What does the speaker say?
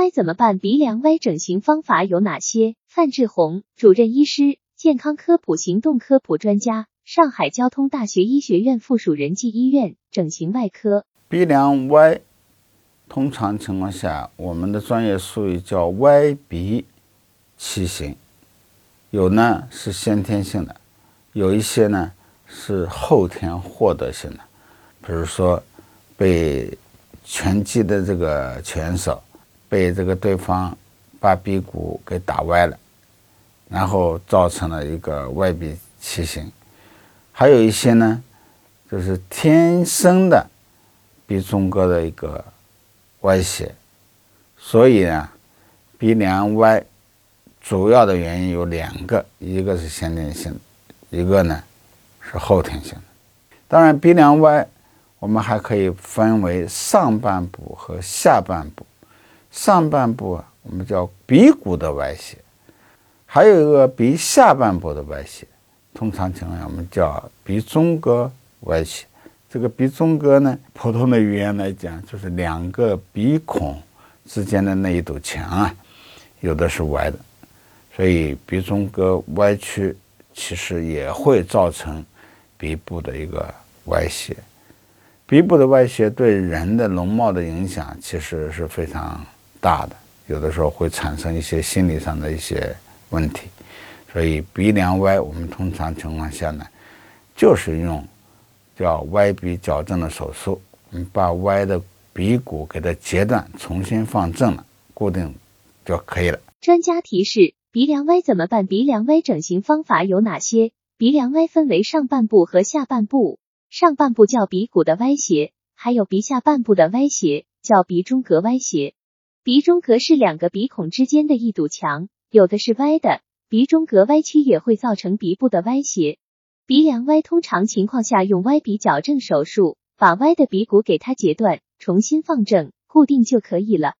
歪怎么办？鼻梁歪整形方法有哪些？范志红，主任医师，健康科普行动科普专家，上海交通大学医学院附属仁济医院整形外科。鼻梁歪，通常情况下，我们的专业术语叫歪鼻畸形，有呢是先天性的，有一些呢是后天获得性的，比如说被拳击的这个拳手。被这个对方把鼻骨给打歪了，然后造成了一个歪鼻畸形。还有一些呢，就是天生的鼻中隔的一个歪斜。所以呢，鼻梁歪主要的原因有两个，一个是先天性，一个呢是后天性的。当然，鼻梁歪我们还可以分为上半部和下半部。上半部啊，我们叫鼻骨的歪斜，还有一个鼻下半部的歪斜。通常情况下，我们叫鼻中隔歪斜。这个鼻中隔呢，普通的语言来讲，就是两个鼻孔之间的那一堵墙啊，有的是歪的，所以鼻中隔歪曲其实也会造成鼻部的一个歪斜。鼻部的歪斜对人的容貌的影响其实是非常。大的有的时候会产生一些心理上的一些问题，所以鼻梁歪，我们通常情况下呢，就是用叫歪鼻矫正的手术，你把歪的鼻骨给它截断，重新放正了，固定就可以了。专家提示：鼻梁歪怎么办？鼻梁歪整形方法有哪些？鼻梁歪分为上半部和下半部，上半部叫鼻骨的歪斜，还有鼻下半部的歪斜，叫鼻中隔歪斜。鼻中隔是两个鼻孔之间的一堵墙，有的是歪的，鼻中隔歪曲也会造成鼻部的歪斜。鼻梁歪通常情况下用歪鼻矫正手术，把歪的鼻骨给它截断，重新放正，固定就可以了。